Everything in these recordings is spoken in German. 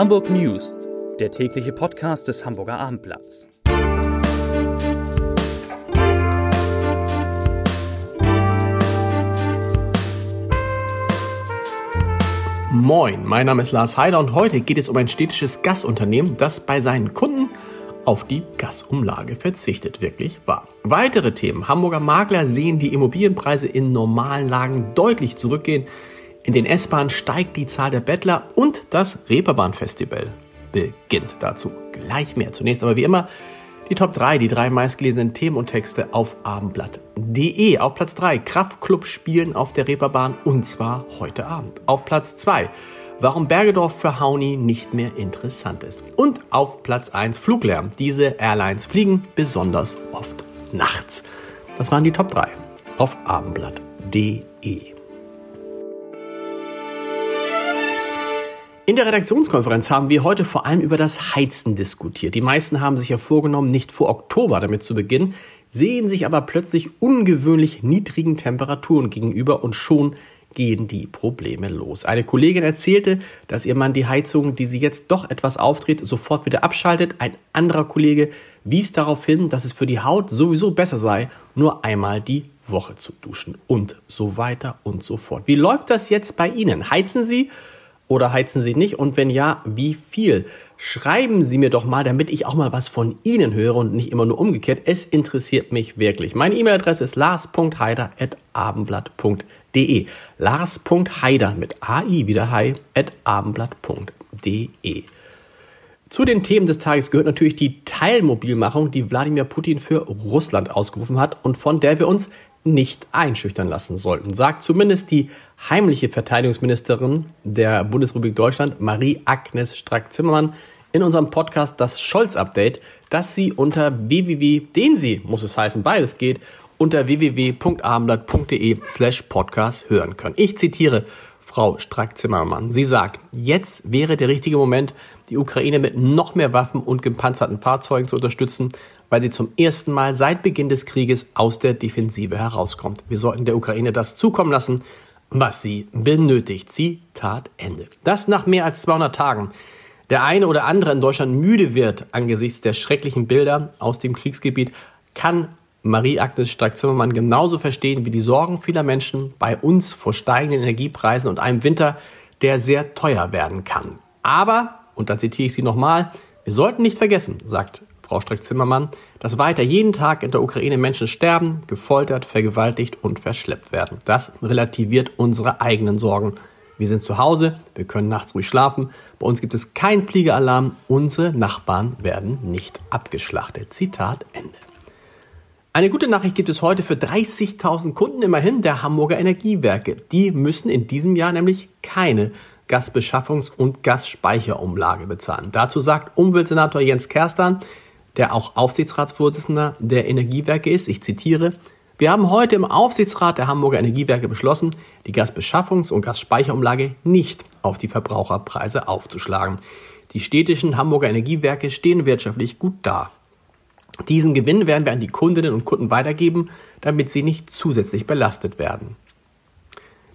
Hamburg News, der tägliche Podcast des Hamburger Abendblatts. Moin, mein Name ist Lars Heider und heute geht es um ein städtisches Gasunternehmen, das bei seinen Kunden auf die Gasumlage verzichtet. Wirklich wahr. Weitere Themen. Hamburger Makler sehen die Immobilienpreise in normalen Lagen deutlich zurückgehen. In den S-Bahnen steigt die Zahl der Bettler und das Reeperbahn-Festival beginnt. Dazu gleich mehr. Zunächst aber wie immer die Top 3, die drei meistgelesenen Themen und Texte auf abendblatt.de. Auf Platz 3 Kraftclub spielen auf der Reeperbahn und zwar heute Abend. Auf Platz 2 warum Bergedorf für Hauni nicht mehr interessant ist. Und auf Platz 1 Fluglärm. Diese Airlines fliegen besonders oft nachts. Das waren die Top 3 auf abendblatt.de. In der Redaktionskonferenz haben wir heute vor allem über das Heizen diskutiert. Die meisten haben sich ja vorgenommen, nicht vor Oktober damit zu beginnen, sehen sich aber plötzlich ungewöhnlich niedrigen Temperaturen gegenüber und schon gehen die Probleme los. Eine Kollegin erzählte, dass ihr Mann die Heizung, die sie jetzt doch etwas aufdreht, sofort wieder abschaltet. Ein anderer Kollege wies darauf hin, dass es für die Haut sowieso besser sei, nur einmal die Woche zu duschen und so weiter und so fort. Wie läuft das jetzt bei Ihnen? Heizen Sie oder heizen Sie nicht? Und wenn ja, wie viel? Schreiben Sie mir doch mal, damit ich auch mal was von Ihnen höre und nicht immer nur umgekehrt. Es interessiert mich wirklich. Meine E-Mail-Adresse ist lars.heider.abendblatt.de. Lars.heider mit AI wieder hi at abendblatt.de. Zu den Themen des Tages gehört natürlich die Teilmobilmachung, die Wladimir Putin für Russland ausgerufen hat und von der wir uns nicht einschüchtern lassen sollten, sagt zumindest die heimliche Verteidigungsministerin der Bundesrepublik Deutschland, Marie-Agnes Strack-Zimmermann, in unserem Podcast das Scholz-Update, das Sie unter www, den Sie, muss es heißen, beides geht, unter www.abendblatt.de slash podcast hören können. Ich zitiere Frau Strack-Zimmermann. Sie sagt, jetzt wäre der richtige Moment, die Ukraine mit noch mehr Waffen und gepanzerten Fahrzeugen zu unterstützen, weil sie zum ersten Mal seit Beginn des Krieges aus der Defensive herauskommt. Wir sollten der Ukraine das zukommen lassen, was sie benötigt. Zitat Ende. Das nach mehr als 200 Tagen. Der eine oder andere in Deutschland müde wird angesichts der schrecklichen Bilder aus dem Kriegsgebiet, kann Marie-Agnes Strack-Zimmermann genauso verstehen wie die Sorgen vieler Menschen bei uns vor steigenden Energiepreisen und einem Winter, der sehr teuer werden kann. Aber, und da zitiere ich sie nochmal, wir sollten nicht vergessen, sagt Frau Streck-Zimmermann, dass weiter jeden Tag in der Ukraine Menschen sterben, gefoltert, vergewaltigt und verschleppt werden. Das relativiert unsere eigenen Sorgen. Wir sind zu Hause, wir können nachts ruhig schlafen, bei uns gibt es keinen Fliegealarm, unsere Nachbarn werden nicht abgeschlachtet. Zitat Ende. Eine gute Nachricht gibt es heute für 30.000 Kunden immerhin der Hamburger Energiewerke. Die müssen in diesem Jahr nämlich keine Gasbeschaffungs- und Gasspeicherumlage bezahlen. Dazu sagt Umweltsenator Jens Kerstan, der auch Aufsichtsratsvorsitzender der Energiewerke ist. Ich zitiere, wir haben heute im Aufsichtsrat der Hamburger Energiewerke beschlossen, die Gasbeschaffungs- und Gasspeicherumlage nicht auf die Verbraucherpreise aufzuschlagen. Die städtischen Hamburger Energiewerke stehen wirtschaftlich gut da. Diesen Gewinn werden wir an die Kundinnen und Kunden weitergeben, damit sie nicht zusätzlich belastet werden.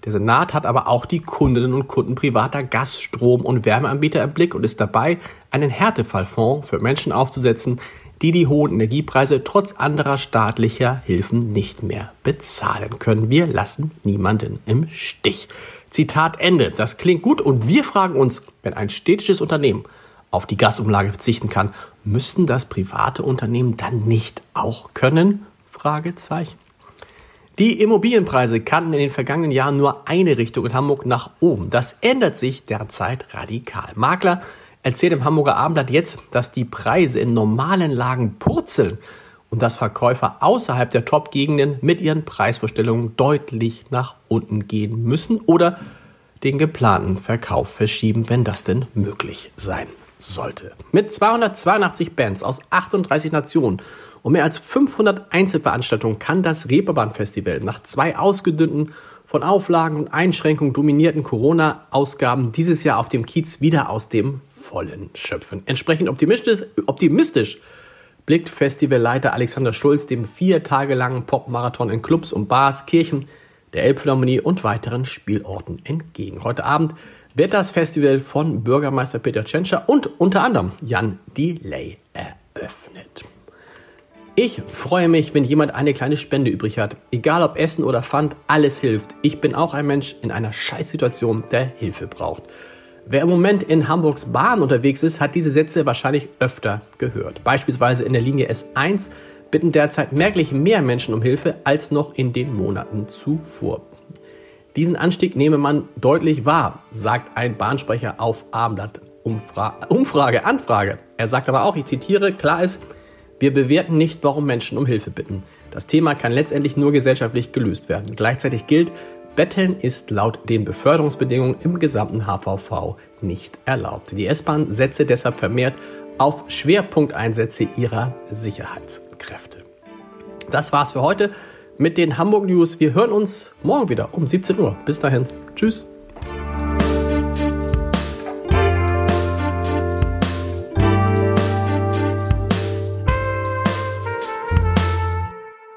Der Senat hat aber auch die Kundinnen und Kunden privater Gas-, Strom- und Wärmeanbieter im Blick und ist dabei, einen Härtefallfonds für Menschen aufzusetzen, die die hohen Energiepreise trotz anderer staatlicher Hilfen nicht mehr bezahlen können. Wir lassen niemanden im Stich. Zitat Ende. Das klingt gut und wir fragen uns, wenn ein städtisches Unternehmen auf die Gasumlage verzichten kann, müssten das private Unternehmen dann nicht auch können? Fragezeichen. Die Immobilienpreise kannten in den vergangenen Jahren nur eine Richtung in Hamburg nach oben. Das ändert sich derzeit radikal. Makler erzählt im Hamburger Abendblatt jetzt, dass die Preise in normalen Lagen purzeln und dass Verkäufer außerhalb der Top-Gegenden mit ihren Preisvorstellungen deutlich nach unten gehen müssen oder den geplanten Verkauf verschieben, wenn das denn möglich sein sollte. Mit 282 Bands aus 38 Nationen und mehr als 500 Einzelveranstaltungen kann das Reeperbahn-Festival nach zwei ausgedünnten, von Auflagen und Einschränkungen dominierten Corona-Ausgaben dieses Jahr auf dem Kiez wieder aus dem Vollen schöpfen. Entsprechend optimistisch, optimistisch blickt Festivalleiter Alexander Schulz dem vier Tage langen Popmarathon in Clubs und Bars, Kirchen, der Elbphilharmonie und weiteren Spielorten entgegen. Heute Abend wird das Festival von Bürgermeister Peter Tschentscher und unter anderem Jan Delay eröffnet. Ich freue mich, wenn jemand eine kleine Spende übrig hat. Egal ob Essen oder Pfand, alles hilft. Ich bin auch ein Mensch in einer Scheißsituation, der Hilfe braucht. Wer im Moment in Hamburgs Bahn unterwegs ist, hat diese Sätze wahrscheinlich öfter gehört. Beispielsweise in der Linie S1 bitten derzeit merklich mehr Menschen um Hilfe als noch in den Monaten zuvor. Diesen Anstieg nehme man deutlich wahr, sagt ein Bahnsprecher auf Abendblatt Umfra Umfrage, Anfrage. Er sagt aber auch, ich zitiere, klar ist, wir bewerten nicht, warum Menschen um Hilfe bitten. Das Thema kann letztendlich nur gesellschaftlich gelöst werden. Gleichzeitig gilt, Betteln ist laut den Beförderungsbedingungen im gesamten HVV nicht erlaubt. Die S-Bahn setze deshalb vermehrt auf Schwerpunkteinsätze ihrer Sicherheitskräfte. Das war's für heute mit den Hamburg News. Wir hören uns morgen wieder um 17 Uhr. Bis dahin. Tschüss.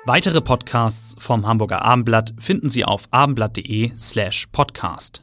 Weitere Podcasts vom Hamburger Abendblatt finden Sie auf abendblatt.de slash podcast.